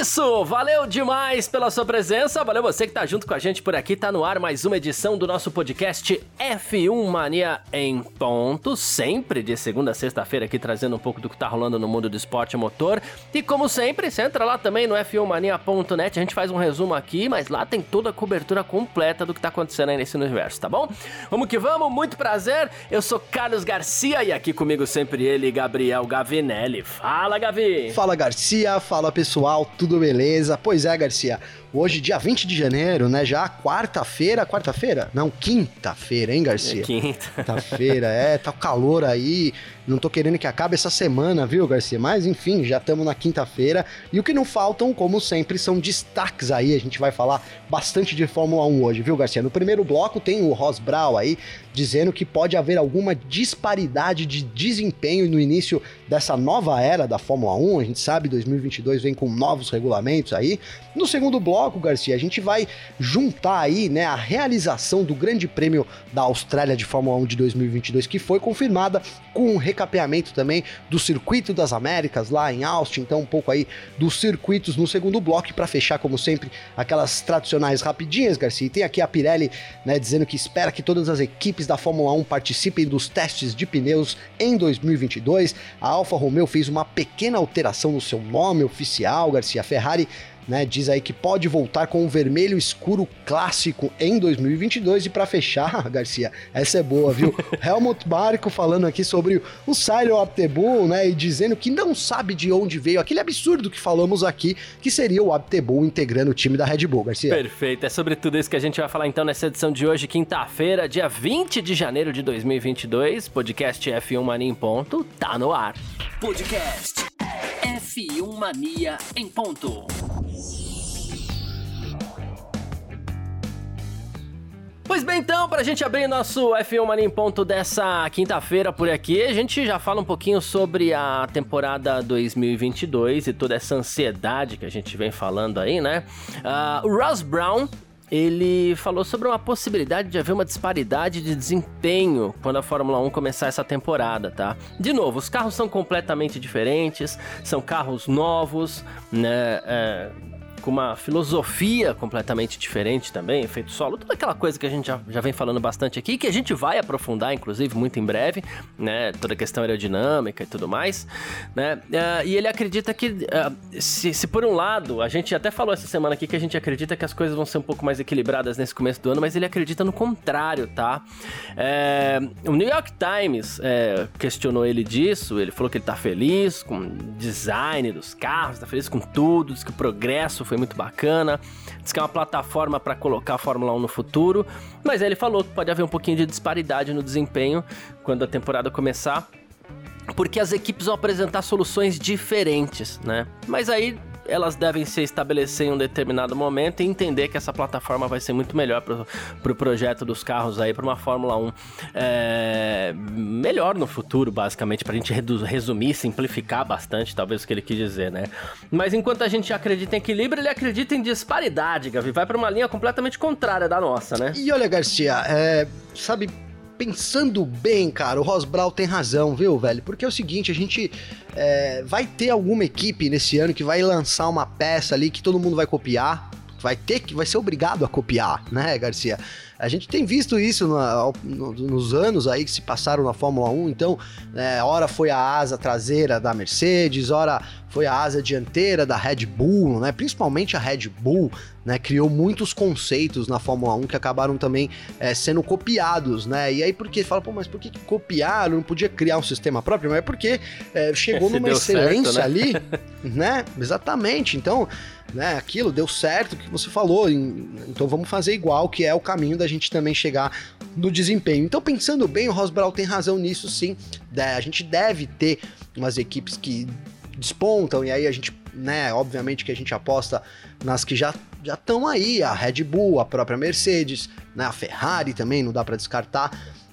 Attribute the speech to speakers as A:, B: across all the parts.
A: Isso, valeu demais pela sua presença, valeu você que tá junto com a gente por aqui, tá no ar mais uma edição do nosso podcast F1 Mania em ponto, sempre de segunda a sexta-feira aqui trazendo um pouco do que tá rolando no mundo do esporte motor. E como sempre, você entra lá também no f1mania.net, a gente faz um resumo aqui, mas lá tem toda a cobertura completa do que tá acontecendo aí nesse universo, tá bom? Vamos que vamos, muito prazer. Eu sou Carlos Garcia e aqui comigo sempre ele, Gabriel Gavinelli. Fala, Gavi.
B: Fala, Garcia, fala pessoal tudo beleza? Pois é, Garcia. Hoje, dia 20 de janeiro, né? Já quarta-feira. Quarta-feira? Não, quinta-feira, hein, Garcia? É
A: quinta.
B: Quinta-feira, é, tá calor aí. Não tô querendo que acabe essa semana, viu, Garcia? Mas enfim, já estamos na quinta-feira. E o que não faltam, como sempre, são destaques aí. A gente vai falar bastante de Fórmula 1 hoje, viu, Garcia? No primeiro bloco tem o Ross Brown aí dizendo que pode haver alguma disparidade de desempenho no início dessa nova era da Fórmula 1. A gente sabe 2022 vem com novos regulamentos aí. No segundo bloco bloco, Garcia, a gente vai juntar aí, né, a realização do Grande Prêmio da Austrália de Fórmula 1 de 2022, que foi confirmada com um recapeamento também do Circuito das Américas lá em Austin, então um pouco aí dos circuitos no segundo bloco para fechar como sempre aquelas tradicionais rapidinhas, Garcia. E tem aqui a Pirelli, né, dizendo que espera que todas as equipes da Fórmula 1 participem dos testes de pneus em 2022. A Alfa Romeo fez uma pequena alteração no seu nome oficial, Garcia. A Ferrari né, diz aí que pode voltar com o vermelho escuro clássico em 2022 e para fechar, Garcia, essa é boa, viu? Helmut Marko falando aqui sobre o Silent Abtebull, né, e dizendo que não sabe de onde veio aquele absurdo que falamos aqui, que seria o Abtebull integrando o time da Red Bull, Garcia.
A: Perfeito, é sobre tudo isso que a gente vai falar então nessa edição de hoje, quinta-feira, dia 20 de janeiro de 2022, podcast F1 Mania em ponto, tá no ar. Podcast F1 Mania em ponto. Pois bem, então, para a gente abrir nosso F1 Mania em ponto dessa quinta-feira por aqui, a gente já fala um pouquinho sobre a temporada 2022 e toda essa ansiedade que a gente vem falando aí, né? Uh, o Ross Brown ele falou sobre uma possibilidade de haver uma disparidade de desempenho quando a Fórmula 1 começar essa temporada, tá? De novo, os carros são completamente diferentes, são carros novos, né? É, com uma filosofia completamente diferente também, efeito solo, toda aquela coisa que a gente já, já vem falando bastante aqui, que a gente vai aprofundar, inclusive, muito em breve, né? Toda a questão aerodinâmica e tudo mais, né? Uh, e ele acredita que, uh, se, se, por um lado, a gente até falou essa semana aqui que a gente acredita que as coisas vão ser um pouco mais equilibradas nesse começo do ano, mas ele acredita no contrário, tá? É, o New York Times é, questionou ele disso, ele falou que ele tá feliz com o design dos carros, tá feliz com tudo, diz que o progresso foi muito bacana. Diz que é uma plataforma para colocar a Fórmula 1 no futuro. Mas aí ele falou que pode haver um pouquinho de disparidade no desempenho quando a temporada começar. Porque as equipes vão apresentar soluções diferentes, né? Mas aí elas devem se estabelecer em um determinado momento e entender que essa plataforma vai ser muito melhor para o pro projeto dos carros aí, para uma Fórmula 1 é, melhor no futuro, basicamente, para a gente resumir, simplificar bastante, talvez o que ele quis dizer, né? Mas enquanto a gente acredita em equilíbrio, ele acredita em disparidade, Gavi, vai para uma linha completamente contrária da nossa, né?
B: E olha, Garcia, é, sabe, pensando bem, cara, o Ross Brown tem razão, viu, velho? Porque é o seguinte, a gente é, vai ter alguma equipe nesse ano que vai lançar uma peça ali que todo mundo vai copiar, vai ter que, vai ser obrigado a copiar, né, Garcia? A gente tem visto isso no, no, nos anos aí que se passaram na Fórmula 1, então, é, ora foi a asa traseira da Mercedes, ora foi a asa dianteira da Red Bull, né? Principalmente a Red Bull, né? Criou muitos conceitos na Fórmula 1 que acabaram também é, sendo copiados, né? E aí porque fala, pô, mas por que copiaram? Não podia criar um sistema próprio? Mas é porque é, chegou numa excelência certo, né? ali, né? Exatamente. Então, né? Aquilo deu certo que você falou, então vamos fazer igual, que é o caminho da gente também chegar no desempenho. Então, pensando bem, o Rosbral tem razão nisso, sim. A gente deve ter umas equipes que despontam e aí a gente, né, obviamente que a gente aposta nas que já já estão aí, a Red Bull, a própria Mercedes, né, a Ferrari também, não dá para descartar.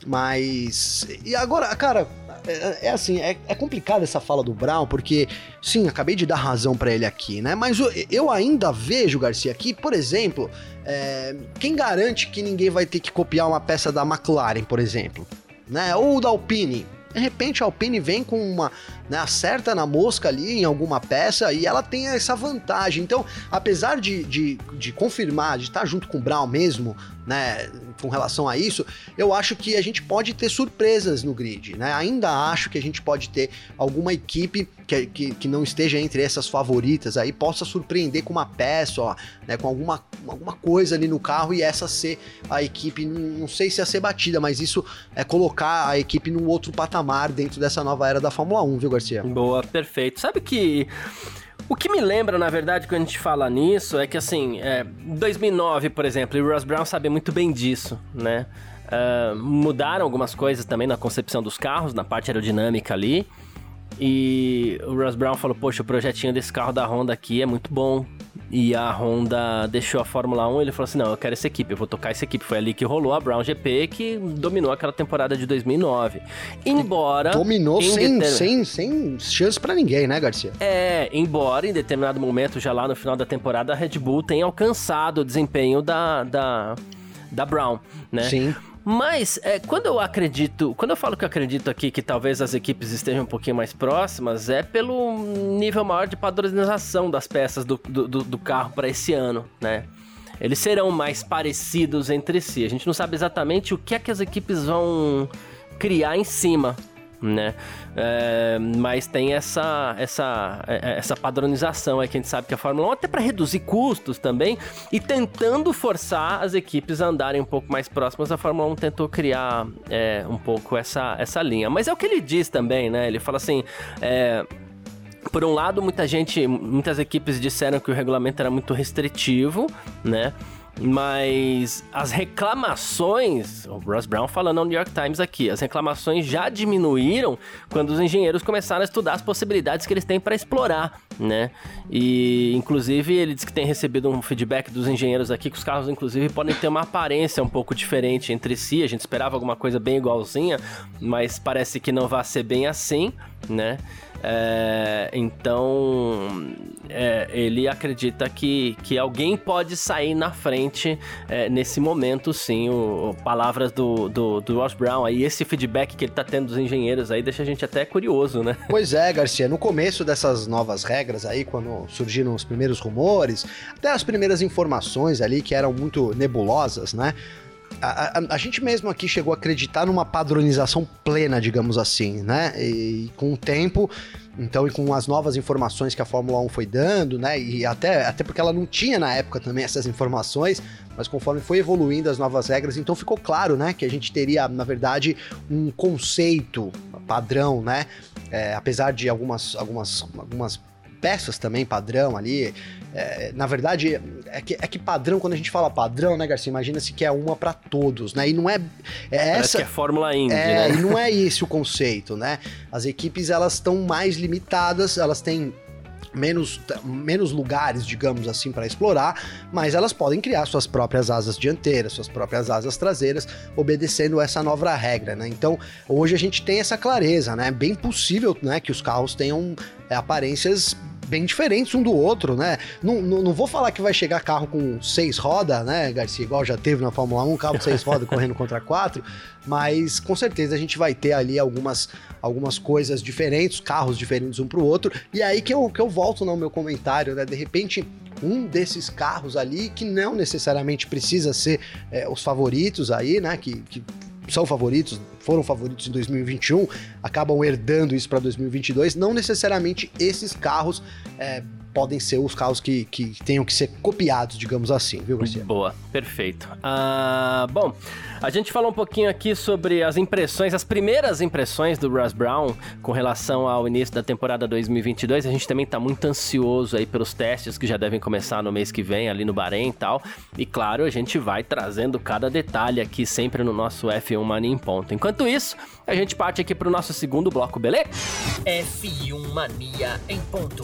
B: Mas. E agora, cara, é, é assim, é, é complicado essa fala do Brown, porque, sim, acabei de dar razão para ele aqui, né? Mas eu, eu, ainda vejo, Garcia, aqui, por exemplo, é, quem garante que ninguém vai ter que copiar uma peça da McLaren, por exemplo? Né? Ou da Alpine? De repente a Alpine vem com uma, né, acerta na mosca ali em alguma peça e ela tem essa vantagem. Então, apesar de, de, de confirmar, de estar junto com o Brown mesmo, né, com relação a isso, eu acho que a gente pode ter surpresas no grid, né? Ainda acho que a gente pode ter alguma equipe que, que, que não esteja entre essas favoritas aí, possa surpreender com uma peça, ó, né, com alguma, alguma coisa ali no carro e essa ser a equipe, não, não sei se ia ser batida, mas isso é colocar a equipe num outro patamar dentro dessa nova era da Fórmula 1, viu, Garcia?
A: Boa, perfeito. Sabe que o que me lembra, na verdade, quando a gente fala nisso, é que assim, é, 2009, por exemplo, e o Ross Brown sabe muito bem disso, né? Uh, mudaram algumas coisas também na concepção dos carros, na parte aerodinâmica ali. E o Ross Brown falou: Poxa, o projetinho desse carro da Honda aqui é muito bom. E a Honda deixou a Fórmula 1 ele falou assim: Não, eu quero essa equipe, eu vou tocar essa equipe. Foi ali que rolou a Brown GP, que dominou aquela temporada de 2009. Embora.
B: Dominou sem, determin... sem, sem chance para ninguém, né, Garcia?
A: É, embora em determinado momento, já lá no final da temporada, a Red Bull tenha alcançado o desempenho da, da, da Brown, né?
B: Sim.
A: Mas, é, quando eu acredito, quando eu falo que eu acredito aqui que talvez as equipes estejam um pouquinho mais próximas, é pelo nível maior de padronização das peças do, do, do carro para esse ano, né? Eles serão mais parecidos entre si. A gente não sabe exatamente o que é que as equipes vão criar em cima né? É, mas tem essa, essa, é, é, essa padronização aí que a gente sabe que a Fórmula 1, até para reduzir custos também, e tentando forçar as equipes a andarem um pouco mais próximas, a Fórmula 1 tentou criar é, um pouco essa, essa linha. Mas é o que ele diz também, né? Ele fala assim. É, por um lado, muita gente, muitas equipes disseram que o regulamento era muito restritivo, né? Mas as reclamações, o Ross Brown falando ao New York Times aqui, as reclamações já diminuíram quando os engenheiros começaram a estudar as possibilidades que eles têm para explorar, né? E inclusive ele diz que tem recebido um feedback dos engenheiros aqui que os carros inclusive podem ter uma aparência um pouco diferente entre si. A gente esperava alguma coisa bem igualzinha, mas parece que não vai ser bem assim, né? É, então, é, ele acredita que, que alguém pode sair na frente é, nesse momento, sim. O, o, palavras do, do, do, Ross Brown aí, esse feedback que ele tá tendo dos engenheiros aí, deixa a gente até curioso, né?
B: Pois é, Garcia. No começo dessas novas regras aí, quando surgiram os primeiros rumores, até as primeiras informações ali que eram muito nebulosas, né? A, a, a, gente mesmo aqui chegou a acreditar numa padronização plena, digamos assim, né? E, com o tempo, então, e com as novas informações que a Fórmula 1 foi dando, né? E até, até porque ela não tinha na época também essas informações, mas conforme foi evoluindo as novas regras, então ficou claro, né? Que a gente teria, na verdade, um conceito padrão, né? É, apesar de algumas, algumas, algumas peças também padrão ali. É, na verdade, é que, é que padrão, quando a gente fala padrão, né, Garcia? Imagina-se que é uma para todos, né? E não é. é essa,
A: que é Fórmula Indy,
B: é, né? E não é esse o conceito, né? As equipes, elas estão mais limitadas, elas têm menos, menos lugares, digamos assim, para explorar, mas elas podem criar suas próprias asas dianteiras, suas próprias asas traseiras, obedecendo essa nova regra, né? Então, hoje a gente tem essa clareza, né? É bem possível, né, que os carros tenham é, aparências bem diferentes um do outro, né? Não, não, não, vou falar que vai chegar carro com seis rodas, né, Garcia? Igual já teve na Fórmula 1, carro com seis rodas correndo contra quatro, mas com certeza a gente vai ter ali algumas, algumas coisas diferentes, carros diferentes um pro outro. E aí que eu, que eu volto no meu comentário, né? De repente, um desses carros ali, que não necessariamente precisa ser é, os favoritos aí, né? Que, que são favoritos, foram favoritos em 2021, acabam herdando isso para 2022. Não necessariamente esses carros é, podem ser os carros que, que tenham que ser copiados, digamos assim, viu, Garcia?
A: Boa, perfeito. Uh, bom, a gente falou um pouquinho aqui sobre as impressões, as primeiras impressões do Russ Brown com relação ao início da temporada 2022. A gente também está muito ansioso aí pelos testes que já devem começar no mês que vem, ali no Bahrein e tal. E claro, a gente vai trazendo cada detalhe aqui sempre no nosso F1 Mania em ponto. Enquanto isso, a gente parte aqui para o nosso segundo bloco, beleza?
C: F1 Mania em ponto.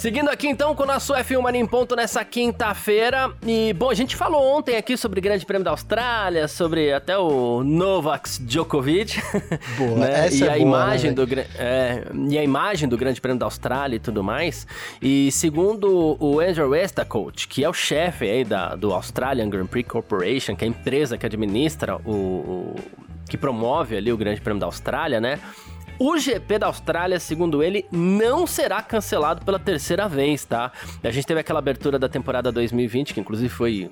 A: Seguindo aqui então com o nosso F1 Mania em ponto nessa quinta-feira. E, bom, a gente falou ontem aqui sobre o Grande Prêmio da Austrália, sobre até o Novak Djokovic.
B: Boa,
A: né?
B: essa
A: e
B: é
A: a
B: boa,
A: imagem
B: né,
A: do é, E a imagem do Grande Prêmio da Austrália e tudo mais. E segundo o Andrew Westacoat, que é o chefe aí da, do Australian Grand Prix Corporation, que é a empresa que administra o- o que promove ali o Grande Prêmio da Austrália, né? O GP da Austrália, segundo ele, não será cancelado pela terceira vez, tá? A gente teve aquela abertura da temporada 2020, que inclusive foi,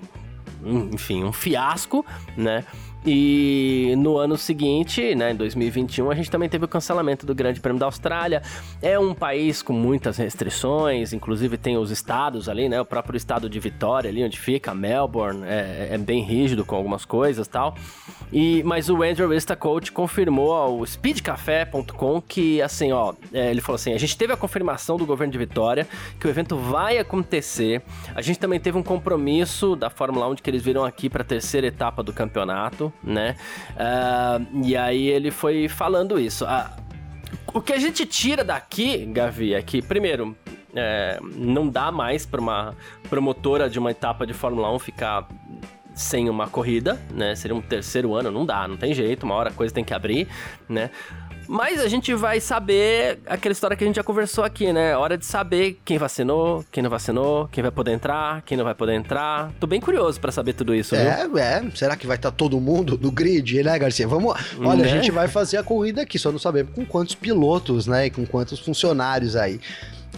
A: enfim, um fiasco, né? E no ano seguinte, né, em 2021, a gente também teve o cancelamento do Grande Prêmio da Austrália. É um país com muitas restrições, inclusive tem os estados ali, né? O próprio estado de Vitória, ali onde fica, Melbourne, é, é bem rígido com algumas coisas tal. E, mas o Andrew Coach confirmou ao speedcafé.com que, assim, ó, é, ele falou assim: a gente teve a confirmação do governo de Vitória que o evento vai acontecer. A gente também teve um compromisso da Fórmula 1 de que eles viram aqui para a terceira etapa do campeonato, né? Ah, e aí ele foi falando isso. Ah, o que a gente tira daqui, Gavi, é que, primeiro, é, não dá mais para uma promotora de uma etapa de Fórmula 1 ficar sem uma corrida, né? Seria um terceiro ano, não dá, não tem jeito, uma hora a coisa tem que abrir, né? Mas a gente vai saber aquela história que a gente já conversou aqui, né? Hora de saber quem vacinou, quem não vacinou, quem vai poder entrar, quem não vai poder entrar. Tô bem curioso pra saber tudo isso, viu?
B: É, é. Será que vai estar todo mundo no grid, né, Garcia? Vamos. Olha,
A: Né?
B: a gente vai fazer a corrida aqui, só não sabemos com quantos pilotos, né? E com quantos funcionários aí.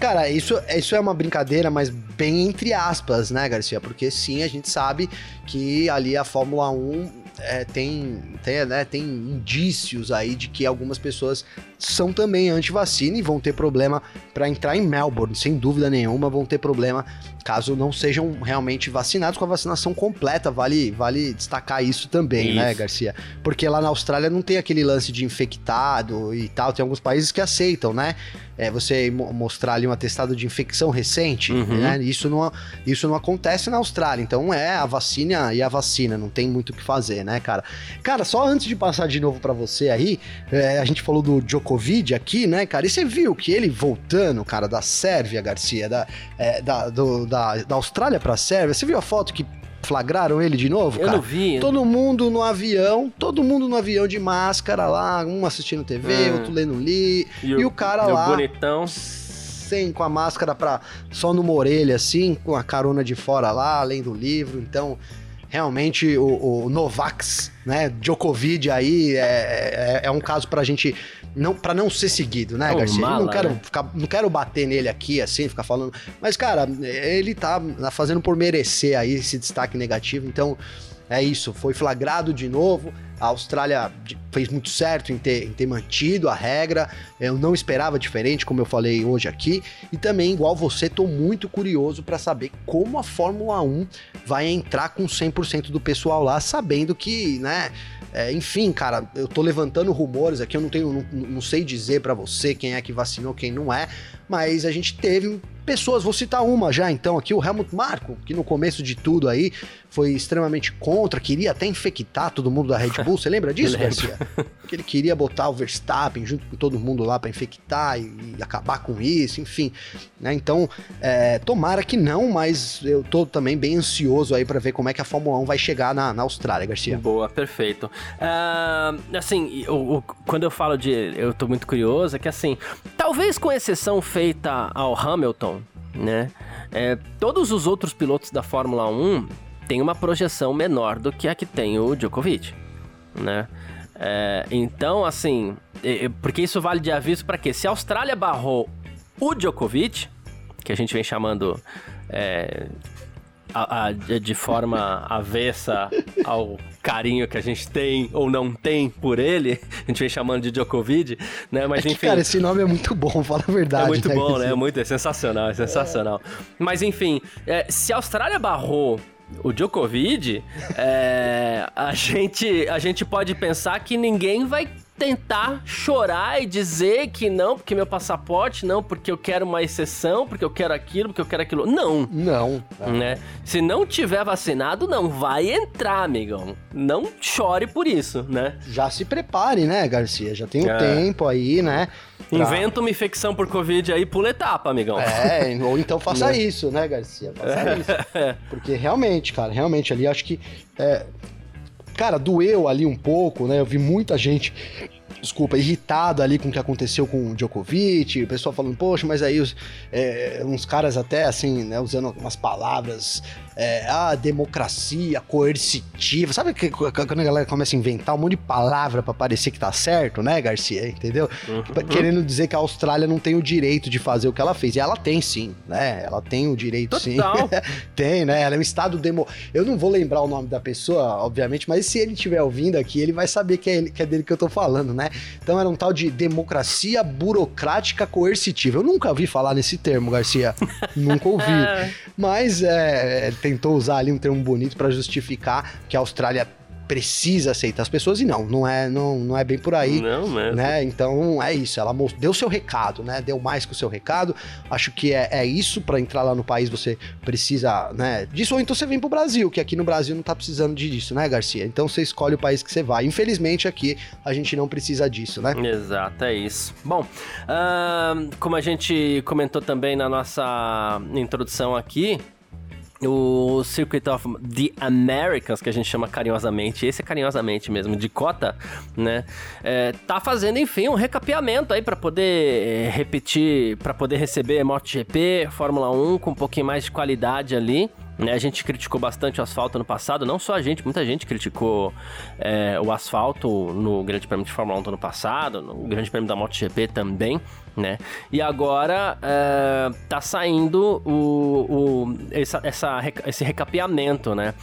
B: Cara, isso, isso é uma brincadeira, mas bem entre aspas, né, Garcia? Porque sim, a gente sabe que ali a Fórmula 1 é, tem, tem, né, tem indícios aí de que algumas pessoas são também anti-vacina e vão ter problema para entrar em Melbourne, sem dúvida nenhuma, vão ter problema caso não sejam realmente vacinados com a vacinação completa. Vale, vale destacar isso também, né,
A: Isso.
B: Garcia? Porque lá na Austrália não tem aquele lance de infectado e tal. Tem alguns países que aceitam, né? É, você mo- mostrar ali um atestado de infecção recente,
A: Uhum.
B: né? Isso não, isso não acontece na Austrália. Então é a vacina e a vacina, não tem muito o que fazer, né, cara? Cara, só antes de passar de novo pra você aí, é, a gente falou do Djokovic aqui, né, cara? E você viu que ele voltando, cara, da Sérvia, Garcia, da, é, da, do- da, da Austrália pra Sérvia, você viu a foto que flagraram ele de novo,
A: Eu
B: cara?
A: não vi.
B: Todo mundo no avião, todo mundo no avião de máscara lá, um assistindo TV,
A: Hum.
B: outro lendo li, e o cara
A: e
B: lá-
A: bonitão.
B: sem com a máscara pra, só numa orelha, assim, com a carona de fora lá, lendo o livro. Então, realmente, o, o Novax, né, Djokovic aí, é, é, é um caso pra gente, não, pra não ser seguido, né,
A: É um
B: Garcia?
A: Mala,
B: não, quero
A: né?
B: ficar, não quero bater nele aqui, assim, ficar falando. Mas, cara, ele tá fazendo por merecer aí esse destaque negativo, então... É isso, foi flagrado de novo. A Austrália fez muito certo em ter, em ter mantido a regra. Eu não esperava diferente, como eu falei hoje aqui. E também, igual você, tô muito curioso para saber como a Fórmula 1 vai entrar com 100% do pessoal lá, sabendo que, né? é, enfim, cara, eu tô levantando rumores aqui, eu não tenho, não, não sei dizer para você quem é que vacinou, quem não é, mas a gente teve pessoas, vou citar uma já então aqui, o Helmut Marko, que no começo de tudo aí foi extremamente contra, queria até infectar todo mundo da Red Bull, você lembra disso,
A: Lembro.
B: Garcia? Que ele queria botar o Verstappen junto com todo mundo lá para infectar e, e acabar com isso, enfim, né? Então, é, tomara que não, mas eu tô também bem ansioso aí para ver como é que a Fórmula 1 vai chegar na, na Austrália, Garcia.
A: Boa, perfeito. Ah, assim, o- o- quando eu falo de. Eu tô muito curioso, é que assim, talvez com exceção feita ao Hamilton, né? é, todos os outros pilotos da Fórmula 1 têm uma projeção menor do que a que tem o Djokovic, né? É, então, assim, porque isso vale de aviso pra quê? Se a Austrália barrou o Djokovic, que a gente vem chamando é, a- a- de forma avessa ao carinho que a gente tem ou não tem por ele, a gente vem chamando de Djokovic, né? Mas
B: É que,
A: enfim.
B: cara, esse nome é muito bom, fala a verdade.
A: É muito bom, né? É
B: Garcia?
A: muito, é sensacional, é sensacional. Mas enfim, é, se a Austrália barrou o Djokovic, é, a, gente, a gente pode pensar que ninguém vai tentar chorar e dizer que não, porque meu passaporte, não, porque eu quero uma exceção, porque eu quero aquilo, porque eu quero aquilo. Não.
B: Não.
A: Né? Se não tiver vacinado, não vai entrar, amigão. Não chore por isso, né?
B: Já se prepare, né, Garcia? Já tem um é. tempo aí, né?
A: Pra... Inventa uma infecção por Covid aí, pula etapa, amigão.
B: É, ou então faça né? isso, né, Garcia? Faça é. isso. Porque realmente, cara, realmente ali acho que. É, cara, doeu ali um pouco, né? Eu vi muita gente desculpa, irritado ali com o que aconteceu com o Djokovic, o pessoal falando, poxa, mas aí os, é, uns caras até assim, né, usando umas palavras é, a democracia coercitiva. Sabe que, quando a galera começa a inventar um monte de palavra para parecer que tá certo, né, Garcia? Entendeu? Uhum. Querendo dizer que a Austrália não tem o direito de fazer o que ela fez. E ela tem sim, né? Ela tem o direito Total. sim. tem, né? Ela é um estado demo. Eu não vou lembrar o nome da pessoa, obviamente, mas se ele estiver ouvindo aqui, ele vai saber que é, ele, que é dele que eu tô falando, né? Então era um tal de democracia burocrática coercitiva. Eu nunca ouvi falar nesse termo, Garcia. nunca ouvi. Mas é, tentou usar ali um termo bonito para justificar que a Austrália precisa aceitar as pessoas e não, não é, não, não é bem por aí.
A: Não mesmo.
B: Né? Então é isso, ela deu seu recado, né? Deu mais que o seu recado. Acho que é, é isso para entrar lá no país você precisa, né? Disso ou então você vem pro Brasil, que aqui no Brasil não tá precisando disso, né, Garcia? Então você escolhe o país que você vai. Infelizmente aqui a gente não precisa disso, né?
A: Exato, é isso. Bom, uh, como a gente comentou também na nossa introdução aqui, o Circuit of the Americas, que a gente chama carinhosamente, esse é carinhosamente mesmo, de cota, né? É, tá fazendo, enfim, um recapeamento aí para poder é, repetir, para poder receber MotoGP, Fórmula 1 com um pouquinho mais de qualidade ali. Né? A gente criticou bastante o asfalto no passado, não só a gente, muita gente criticou é, o asfalto no Grande Prêmio de Fórmula 1 do ano passado, no Grande Prêmio da MotoGP também né? E agora uh, tá saindo o, o, essa, essa, esse recapeamento, né?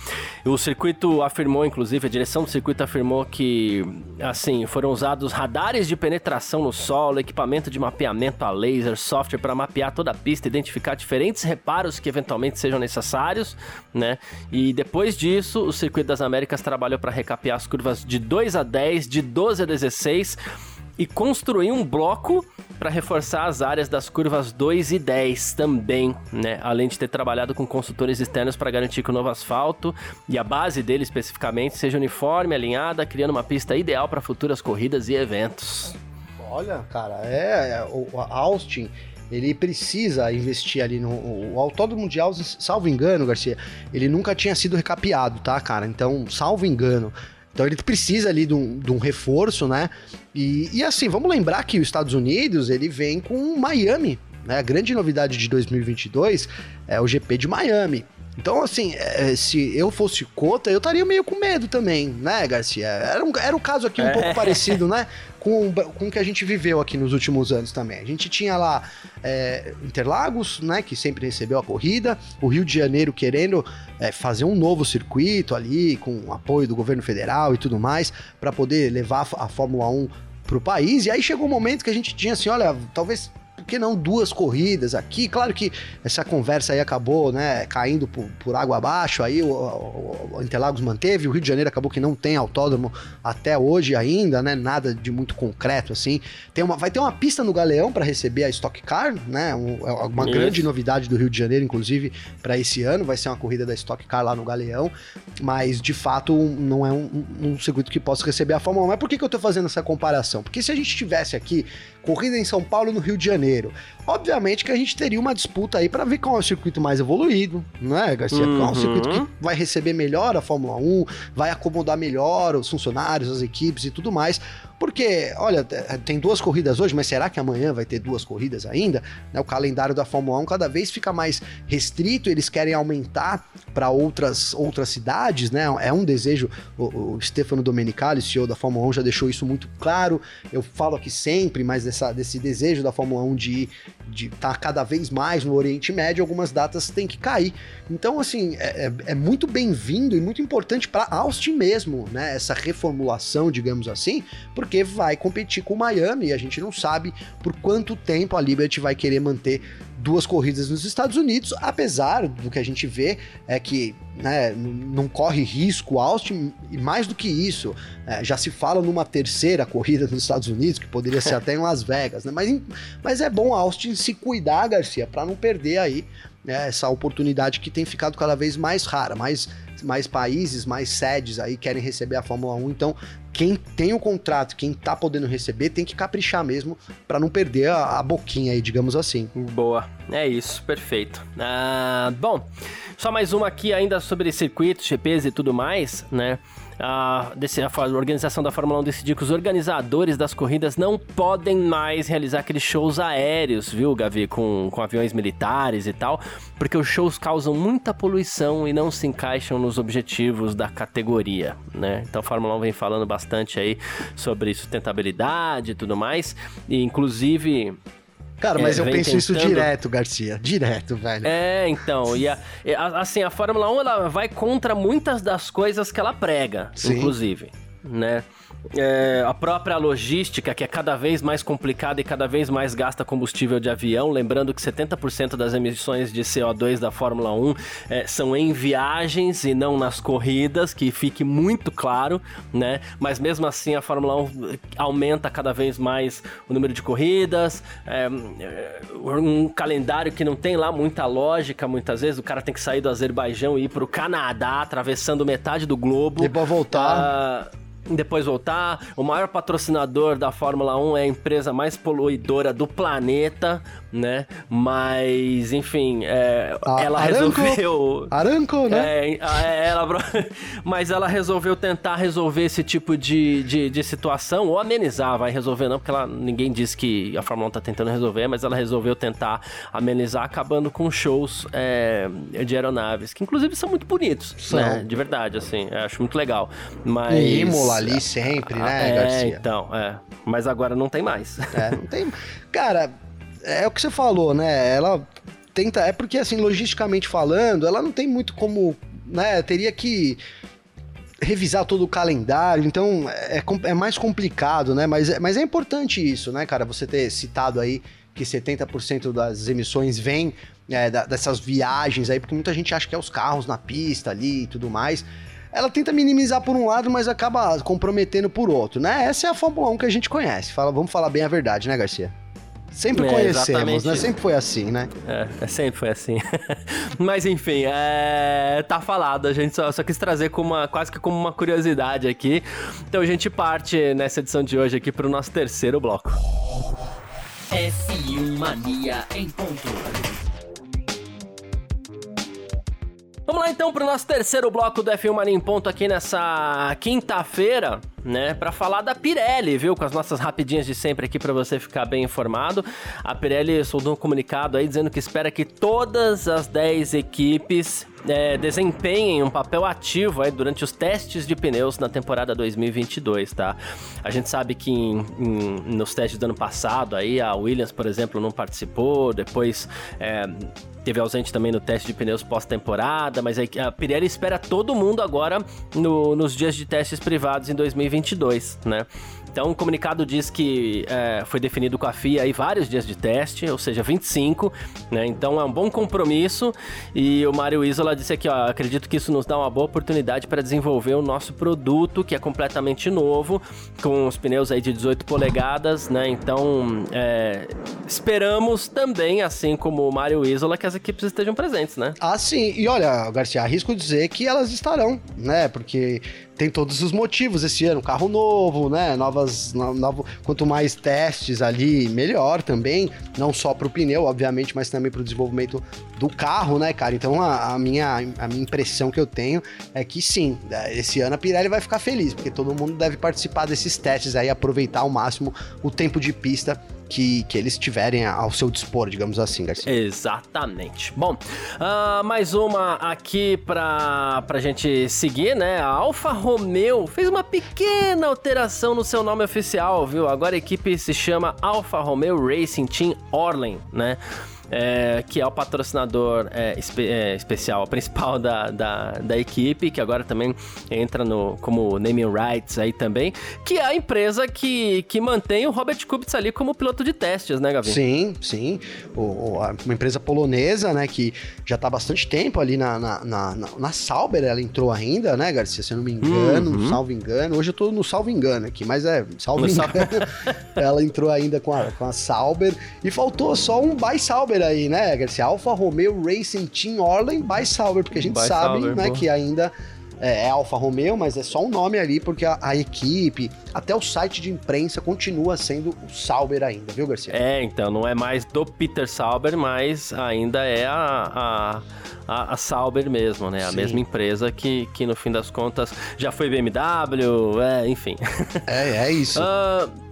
A: O circuito afirmou, inclusive, a direção do circuito afirmou que, assim, foram usados radares de penetração no solo, equipamento de mapeamento a laser, software para mapear toda a pista, identificar diferentes reparos que eventualmente sejam necessários, né? E depois disso, o Circuito das Américas trabalhou para recapear as curvas de 2 a 10, de 12 a 16 e construir um bloco para reforçar as áreas das curvas 2 e 10 também, né? Além de ter trabalhado com consultores externos para garantir que o novo asfalto e a base dele especificamente seja uniforme, alinhada, criando uma pista ideal para futuras corridas e eventos.
B: Olha, cara, é, é o Austin ele precisa investir ali no o Autódromo Mundial, salvo engano, Garcia, ele nunca tinha sido recapeado, tá, cara? Então, salvo engano, então ele precisa ali de um, de um reforço, né? E, e, assim, vamos lembrar que os Estados Unidos ele vem com Miami, né? A grande novidade de 2022 é o GP de Miami. Então, assim, é, se eu fosse cota, eu estaria meio com medo também, né, Garcia? Era um, era um caso aqui um é. pouco parecido, né? Com, com o que a gente viveu aqui nos últimos anos também. A gente tinha lá é, Interlagos, né, que sempre recebeu a corrida, o Rio de Janeiro querendo é, fazer um novo circuito ali, com apoio do governo federal e tudo mais, para poder levar a Fórmula 1 para o país. E aí chegou um momento que a gente tinha assim, olha, talvez por que não duas corridas aqui? Claro que essa conversa aí acabou, né, caindo por, por água abaixo, aí o, o, o, Interlagos manteve, o Rio de Janeiro acabou que não tem autódromo até hoje ainda, né, nada de muito concreto assim. Tem uma, vai ter uma pista no Galeão para receber a Stock Car, né, um, é uma Isso. grande novidade do Rio de Janeiro, inclusive, para esse ano, vai ser uma corrida da Stock Car lá no Galeão, mas de fato não é um, um circuito que possa receber a Fórmula 1. Mas por que, que eu tô fazendo essa comparação? Porque se a gente tivesse aqui corrida em São Paulo no Rio de Janeiro. Obviamente que a gente teria uma disputa aí para ver qual é o circuito mais evoluído, não é, Garcia? Uhum. Qual é o circuito que vai receber melhor a Fórmula 1, vai acomodar melhor os funcionários, as equipes e tudo mais. Porque, olha, tem duas corridas hoje, mas será que amanhã vai ter duas corridas ainda? Né, o calendário da Fórmula 1 cada vez fica mais restrito, eles querem aumentar para outras, outras cidades, né? É um desejo, o, o Stefano Domenicali, CEO da Fórmula 1, já deixou isso muito claro. Eu falo aqui sempre, mas dessa, desse desejo da Fórmula 1 de de estar tá cada vez mais no Oriente Médio, algumas datas têm que cair. Então, assim, é, é, é muito bem-vindo e muito importante para Austin mesmo, né? Essa reformulação, digamos assim, porque vai competir com Miami e a gente não sabe por quanto tempo a Liberty vai querer manter duas corridas nos Estados Unidos, apesar do que a gente vê é que né, não corre risco Austin, e mais do que isso, é, já se fala numa terceira corrida nos Estados Unidos, que poderia ser até em Las Vegas, né? Mas, mas é bom Austin se cuidar, Garcia, para não perder aí né, essa oportunidade que tem ficado cada vez mais rara, mais, mais países, mais sedes aí querem receber a Fórmula 1, então quem tem o contrato, quem tá podendo receber, tem que caprichar mesmo para não perder a, a, boquinha aí, digamos assim.
A: Boa, é isso, perfeito. Ah, bom, só mais uma aqui ainda sobre circuitos, GPs e tudo mais, né? A, a, organização da Fórmula 1 decidiu que os organizadores das corridas não podem mais realizar aqueles shows aéreos, viu, Gavi, com, com aviões militares e tal, porque os shows causam muita poluição e não se encaixam nos objetivos da categoria, né? Então a Fórmula 1 vem falando bastante aí sobre sustentabilidade e tudo mais, e inclusive
B: Cara, mas é, eu penso tentando... isso direto, Garcia. Direto, velho.
A: É, então. E a, assim, a Fórmula 1 ela vai contra muitas das coisas que ela prega, Sim. inclusive. Né? É, a própria logística, que é cada vez mais complicada e cada vez mais gasta combustível de avião. Lembrando que 70% das emissões de CO2 da Fórmula 1 é, são em viagens e não nas corridas, que fique muito claro, né? Mas mesmo assim a Fórmula 1 aumenta cada vez mais o número de corridas, é, um calendário que não tem lá muita lógica, muitas vezes. O cara tem que sair do Azerbaijão e ir para o Canadá, atravessando metade do globo.
B: E para voltar.
A: Uh, depois voltar. O maior patrocinador da Fórmula 1 é a empresa mais poluidora do planeta, né? Mas, enfim, é, ela Aranco, resolveu.
B: Aranco,
A: né? É, é, ela, mas ela resolveu tentar resolver esse tipo de, de, de, situação, ou amenizar, vai resolver não, porque ela, ninguém disse que a Fórmula 1 tá tentando resolver, mas ela resolveu tentar amenizar, acabando com shows é, de aeronaves, que inclusive são muito bonitos, são. né? De verdade, assim, acho muito legal. Mas.
B: Imola ali sempre, né,
A: é,
B: Garcia?
A: Então, é. Mas agora não tem mais.
B: É, não tem. Cara, é o que você falou, né? Ela tenta. É porque, assim, logisticamente falando, ela não tem muito como. Né? Teria que revisar todo o calendário, então é, é mais complicado, né? Mas, é, mas é importante isso, né, cara? Você ter citado aí que 70% das emissões vem é, da, dessas viagens aí, porque muita gente acha que é os carros na pista ali e tudo mais ela tenta minimizar por um lado, mas acaba comprometendo por outro, né? Essa é a Fórmula 1 que a gente conhece. Fala, vamos falar bem a verdade, né, Garcia? Sempre é, conhecemos, né? Sempre foi assim, né?
A: É, é sempre foi assim. Mas enfim, é... tá falado. A gente só, só, quis trazer como uma, quase que como uma curiosidade aqui. Então a gente parte nessa edição de hoje aqui pro nosso terceiro bloco.
C: F1 Mania em ponto.
A: Vamos lá então para o nosso terceiro bloco do F1 Mania em Ponto aqui nessa quinta-feira, né? Para falar da Pirelli, viu? Com as nossas rapidinhas de sempre aqui para você ficar bem informado. A Pirelli soltou um comunicado aí dizendo que espera que todas as 10 equipes é, desempenhem um papel ativo aí durante os testes de pneus na temporada 2022, tá? A gente sabe que em, em, nos testes do ano passado aí a Williams, por exemplo, não participou, depois é, teve ausente também no teste de pneus pós-temporada, mas a Pirelli espera todo mundo agora no, nos dias de testes privados em 2022, né? Então, o comunicado diz que é, foi definido com a FIA aí vários dias de teste, ou seja, 25, né? Então é um bom compromisso. E o Mário Isola disse aqui, ó, acredito que isso nos dá uma boa oportunidade para desenvolver o nosso produto, que é completamente novo, com os pneus aí de 18 polegadas, né? Então, é, esperamos também, assim como o Mário Isola, que as equipes estejam presentes, né?
B: Ah, sim. E olha, Garcia, arrisco dizer que elas estarão, né? Porque tem todos os motivos esse ano, carro novo, né? Novas, novo, quanto mais testes ali, melhor também, não só para o pneu, obviamente, mas também para o desenvolvimento do carro, né, cara? Então a, a, minha, a minha impressão que eu tenho é que sim, esse ano a Pirelli vai ficar feliz, porque todo mundo deve participar desses testes aí, aproveitar ao máximo o tempo de pista que, que eles tiverem ao seu dispor, digamos assim, Garcia.
A: Exatamente. Bom, uh, mais uma aqui pra, pra gente seguir, né? A Alfa Romeo fez uma pequena alteração no seu nome oficial, viu? Agora a equipe se chama Alfa Romeo Racing Team Orlen, né? É, que é o patrocinador é, espe é, especial, principal da, da, da, equipe, que agora também entra no como naming rights aí também, que é a empresa que, que mantém o Robert Kubica ali como piloto de testes, né, Gavi?
B: Sim, sim. O, uma empresa polonesa, né, que já está há bastante tempo ali na, na, na, na, Sauber, ela entrou ainda, né, Garcia? Se eu não me engano, uhum. salvo engano. Hoje eu tô no salvo engano aqui, mas é, salvo no engano. ela entrou ainda com a, com a Sauber e faltou só um by Sauber aí, né, Garcia? Alfa Romeo Racing Team Orlen by Sauber, porque a gente by sabe, Sauber, né, que ainda é, é Alfa Romeo, mas é só um nome ali, porque a, a, equipe, até o site de imprensa continua sendo o Sauber ainda, viu, Garcia?
A: É, então, não é mais do Peter Sauber, mas ainda é a, a, a Sauber mesmo, né? A Sim. mesma empresa que, que, no fim das contas, já foi BMW, é, enfim.
B: É, é isso. uh,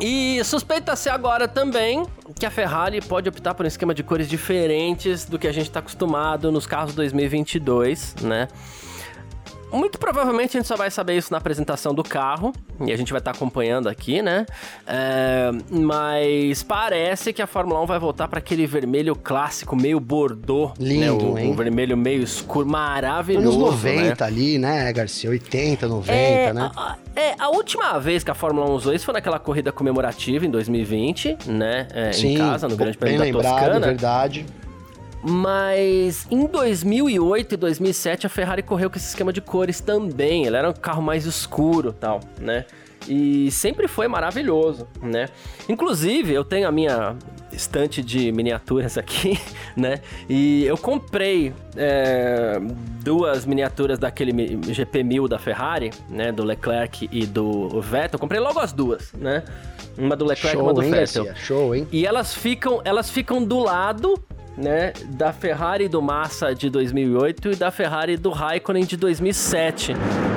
A: e suspeita-se agora também que a Ferrari pode optar por um esquema de cores diferentes do que a gente está acostumado nos carros 2022, né? Muito provavelmente a gente só vai saber isso na apresentação do carro, e a gente vai estar tá acompanhando aqui, né? É, mas parece que a Fórmula 1 vai voltar para aquele vermelho clássico, meio bordô.
B: Lindo,
A: né?
B: o,
A: hein? O vermelho meio escuro, maravilhoso. Anos
B: 90 né? ali, né, Garcia? 80, 90, é, né?
A: A, é, a última vez que a Fórmula 1 usou isso foi naquela corrida comemorativa em 2020, né? É, Sim, em casa, no Grande Prêmio da lembrado, Toscana.
B: verdade.
A: Mas em 2008 e 2007 a Ferrari correu com esse esquema de cores também. Ela era um carro mais escuro, tal, né? E sempre foi maravilhoso, né? Inclusive, eu tenho a minha estante de miniaturas aqui, né? E eu comprei é, duas miniaturas daquele GP1000 da Ferrari, né? Do Leclerc e do Vettel. Eu comprei logo as duas, né? Uma do Leclerc e uma do
B: hein,
A: Vettel.
B: Garcia? Show, hein?
A: E elas ficam, elas ficam do lado né, da Ferrari do Massa de 2008 e da Ferrari do Raikkonen de 2007,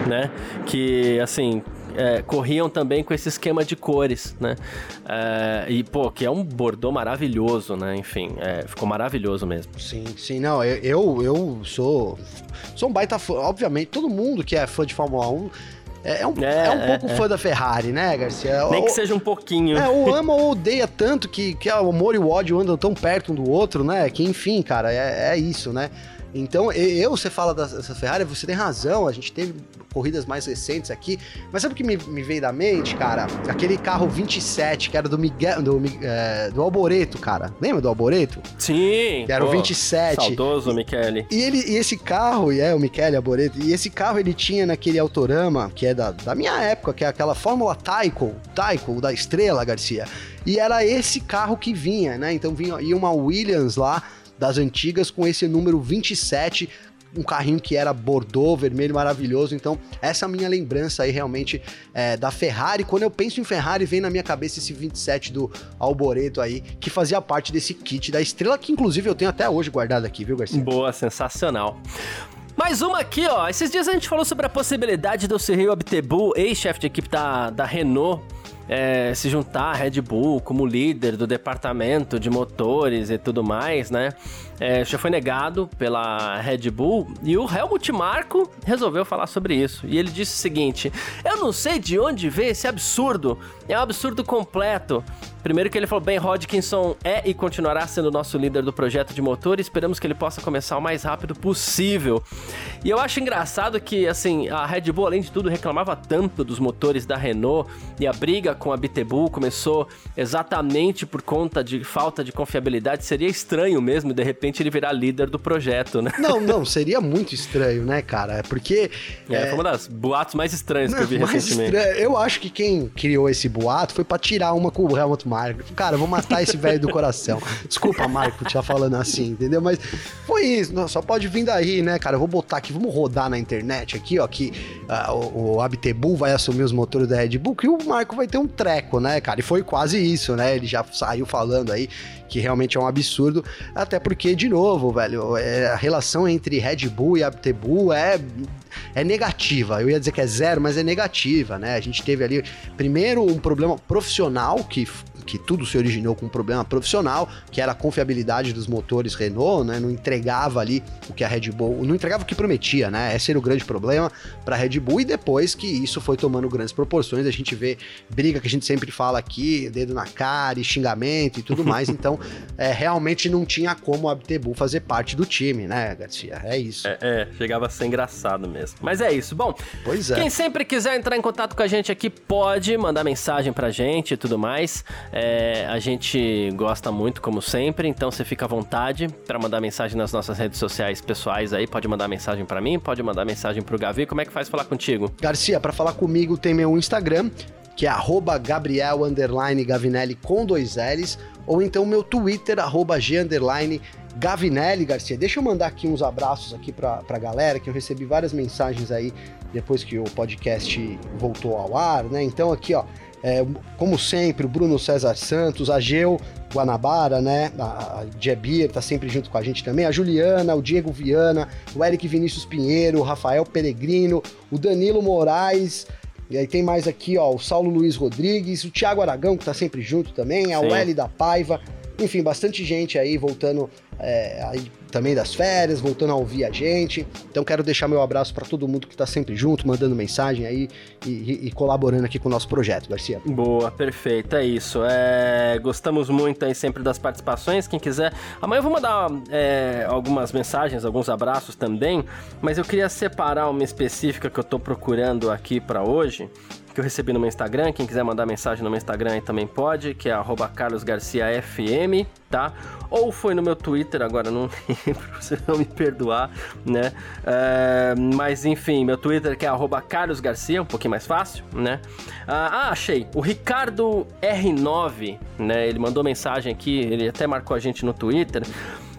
A: né? Que, assim, é, corriam também com esse esquema de cores, né? É, e, pô, que é um bordô maravilhoso, né? Enfim, é, ficou maravilhoso mesmo.
B: Sim, sim, não, eu, eu sou, sou um baita fã, obviamente, todo mundo que é fã de Fórmula 1 é, é, um, é, é um pouco é, fã da Ferrari, né, Garcia?
A: Nem que seja um pouquinho.
B: É, ou ama ou odeia tanto que, que o amor e o ódio andam tão perto um do outro, né? Que, enfim, cara, é, é isso, né? Então, eu, você fala dessa Ferrari, você tem razão, a gente teve corridas mais recentes aqui. Mas sabe o que me, me veio da mente, cara? Aquele carro 27, que era do Miguel, do, é, do Alboreto, cara. Lembra do Alboreto?
A: Sim.
B: Que era pô, o 27.
A: Saudoso Michele.
B: E, ele, e esse carro, e é o Michele Alboreto, e esse carro ele tinha naquele Autorama, que é da, da minha época, que é aquela Fórmula Taiko, Taiko da Estrela, Garcia. E era esse carro que vinha, né? Então vinha ia uma Williams lá das antigas com esse número 27 um carrinho que era bordô, vermelho, maravilhoso. Então, essa é a minha lembrança aí realmente é, da Ferrari. Quando eu penso em Ferrari, vem na minha cabeça esse 27 do Alboreto aí, que fazia parte desse kit da estrela, que inclusive eu tenho até hoje guardado aqui, viu, Garcia?
A: Boa, sensacional. Mais uma aqui, ó. Esses dias a gente falou sobre a possibilidade do Cyril Abtebu, ex-chefe de equipe da, da Renault, é, se juntar à Red Bull como líder do departamento de motores e tudo mais, né? É, já foi negado pela Red Bull e o Helmut Marko resolveu falar sobre isso. E ele disse o seguinte: Eu não sei de onde veio esse absurdo, é um absurdo completo. Primeiro que ele falou, Ben Hodgkinson é e continuará sendo nosso líder do projeto de motor e esperamos que ele possa começar o mais rápido possível. E eu acho engraçado que, assim, a Red Bull, além de tudo, reclamava tanto dos motores da Renault e a briga com a Bitebull começou exatamente por conta de falta de confiabilidade. Seria estranho mesmo, de repente, ele virar líder do projeto, né?
B: Não, não, seria muito estranho, né, cara? Porque...
A: É, é... foi uma das boatos mais estranhas não, que eu vi recentemente. Estranho.
B: Eu acho que quem criou esse boato foi pra tirar uma com o Helmut Marko. Cara, vou matar esse velho do coração. Desculpa, Marco, estar falando assim, entendeu? Mas foi isso. Não, só pode vir daí, né, cara? Eu vou botar aqui, vamos rodar na internet aqui, ó, que uh, o, o Abtebu vai assumir os motores da Red Bull e o Marco vai ter um treco, né, cara? E foi quase isso, né? Ele já saiu falando aí que realmente é um absurdo, até porque, de novo, velho, é, a relação entre Red Bull e Abtebu é é negativa. Eu ia dizer que é zero, mas é negativa, né? A gente teve ali, primeiro, um problema profissional que que tudo se originou com um problema profissional, que era a confiabilidade dos motores Renault, né? Não entregava ali o que a Red Bull, não entregava o que prometia, né? Esse era o grande problema para a Red Bull e depois que isso foi tomando grandes proporções, a gente vê briga que a gente sempre fala aqui, dedo na cara, e xingamento e tudo mais. então, é, realmente não tinha como a Abtebu fazer parte do time, né, Garcia? É isso.
A: É, é, chegava a ser engraçado mesmo. Mas é isso. Bom,
B: Pois é.
A: Quem sempre quiser entrar em contato com a gente aqui pode mandar mensagem pra gente e tudo mais. É, a gente gosta muito, como sempre, então você fica à vontade pra mandar mensagem nas nossas redes sociais pessoais aí. Pode mandar mensagem pra mim, pode mandar mensagem pro Gavi. Como é que faz falar contigo?
B: Garcia, para falar comigo tem meu Instagram, que é Gabriel Gavinelli com dois L's, ou então meu Twitter, G Gavinelli, Garcia. Deixa eu mandar aqui uns abraços aqui pra, pra galera, que eu recebi várias mensagens aí depois que o podcast voltou ao ar, né? Então aqui, ó, é, como sempre, o Bruno César Santos, a Geu Guanabara, né? A, a Jebir tá sempre junto com a gente também, a Juliana, o Diego Viana, o Eric Vinícius Pinheiro, o Rafael Peregrino, o Danilo Moraes, e aí tem mais aqui, ó, o Saulo Luiz Rodrigues, o Thiago Aragão, que tá sempre junto também, a
A: Sim.
B: Welly da Paiva, enfim, bastante gente aí voltando é, aí também das férias, voltando a ouvir a gente. Então quero deixar meu abraço para todo mundo que tá sempre junto, mandando mensagem aí e, e- colaborando aqui com o nosso projeto, Garcia.
A: Boa, perfeito, é isso. É, gostamos muito aí sempre das participações. Quem quiser. Amanhã eu vou mandar é, algumas mensagens, alguns abraços também. Mas eu queria separar uma específica que eu tô procurando aqui pra hoje. Que eu recebi no meu Instagram. Quem quiser mandar mensagem no meu Instagram aí também pode, que é carlosgarciafm, tá? Ou foi no meu Twitter, agora não lembro, você não me perdoar, né? É, mas enfim, meu Twitter que é carlosgarcia, um pouquinho mais fácil, né? Ah, ah, achei. O Ricardo R9, né? Ele mandou mensagem aqui, ele até marcou a gente no Twitter.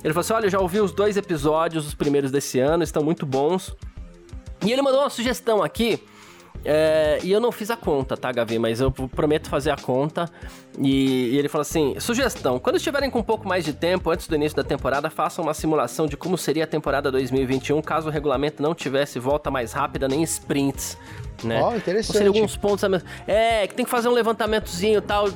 A: Ele falou assim: olha, eu já ouvi os dois episódios, os primeiros desse ano, estão muito bons. E ele mandou uma sugestão aqui. É, e eu não fiz a conta, tá, Gavi? Mas eu prometo fazer a conta. E, e ele falou assim: sugestão: quando estiverem com um pouco mais de tempo, antes do início da temporada, façam uma simulação de como seria a temporada 2021 caso o regulamento não tivesse volta mais rápida nem sprints. Né?
B: Ó,
A: Ou
B: interessante.
A: seja, alguns pontos. a me- É, que tem que fazer um levantamentozinho e tal,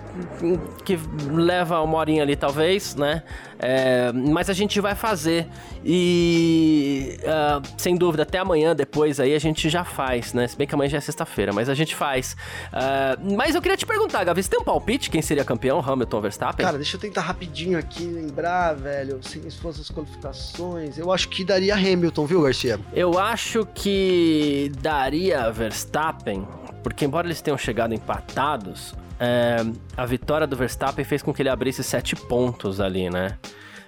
A: que leva uma horinha ali, talvez, né? É, mas a gente vai fazer. E ah, sem dúvida, até amanhã, depois aí, a gente já faz, né? Se bem que amanhã já é sexta-feira, mas a gente faz. Ah, mas eu queria te perguntar, Gavi, você tem um palpite quem seria campeão, Hamilton ou Verstappen?
B: Cara, deixa eu tentar rapidinho aqui lembrar, velho, se fossem as qualificações. Eu acho que daria Hamilton, viu, Garcia?
A: Eu acho que daria Verstappen, porque embora eles tenham chegado empatados, é, a vitória do Verstappen fez com que ele abrisse sete pontos ali, né?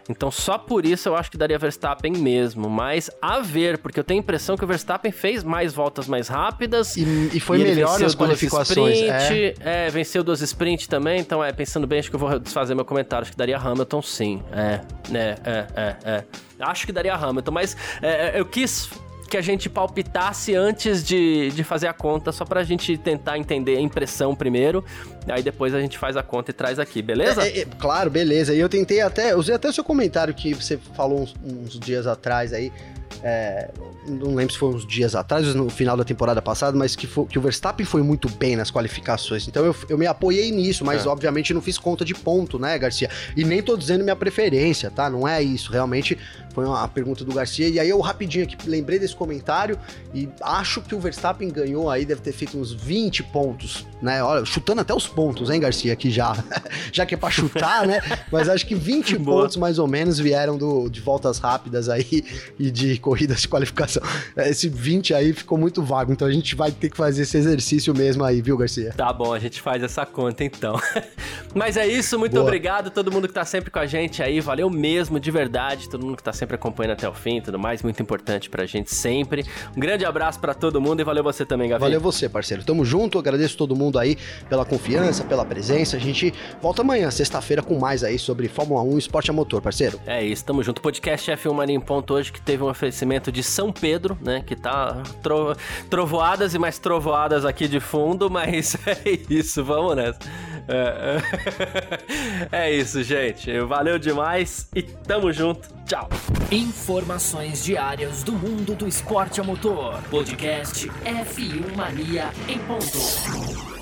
A: Então só por isso eu acho que daria Verstappen mesmo, mas a ver, porque eu tenho a impressão que o Verstappen fez mais voltas mais rápidas.
B: E, e foi
A: e
B: melhor nas qualificações. É.
A: sprint, é. venceu duas sprint também, então é, pensando bem, acho que eu vou desfazer meu comentário, acho que daria Hamilton sim. É, é, é, é, é. Acho que daria Hamilton, mas é, eu quis que a gente palpitasse antes de, de fazer a conta, só pra gente tentar entender a impressão primeiro, aí depois a gente faz a conta e traz aqui, beleza?
B: É, é, claro, beleza. E eu tentei até, usei até o seu comentário que você falou uns, uns dias atrás aí. É, não lembro se foi uns dias atrás, no final da temporada passada, mas que, foi- que o Verstappen foi muito bem nas qualificações. Então eu, eu me apoiei nisso, mas
A: É.
B: obviamente não fiz conta de ponto, né, Garcia? E nem tô dizendo minha preferência, tá? Não é isso. Realmente foi uma pergunta do Garcia. E aí eu rapidinho aqui lembrei desse comentário e acho que o Verstappen ganhou aí, deve ter feito uns 20 pontos, né? Olha, chutando até os pontos, hein, Garcia, aqui já. já que é pra chutar, né? Mas acho que 20
A: Boa.
B: pontos mais ou menos vieram do, de voltas rápidas aí e de corridas de qualificação. Esse 20 aí ficou muito vago, então a gente vai ter que fazer esse exercício mesmo aí, viu, Garcia?
A: Tá bom, a gente faz essa conta então. Mas é isso, muito
B: Boa.
A: obrigado a todo mundo que tá sempre com a gente aí, valeu mesmo, de verdade, todo mundo que tá sempre acompanhando até o fim tudo mais, muito importante pra gente sempre. Um grande abraço pra todo mundo e valeu você também, Gavi.
B: Valeu você, parceiro. Tamo junto, agradeço todo mundo aí pela confiança, pela presença. A gente volta amanhã, sexta-feira, com mais aí sobre Fórmula 1 e esporte a motor, parceiro.
A: É isso, tamo junto. Podcast F1 Mania em Ponto hoje que teve um oferecimento de São Pedro, né? Que tá tro- trovoadas e mais trovoadas aqui de fundo, mas é isso, vamos nessa. É, é- é isso, gente. Valeu demais e tamo junto. Tchau.
C: Informações diárias do mundo do esporte a motor. Podcast F1 Mania em ponto.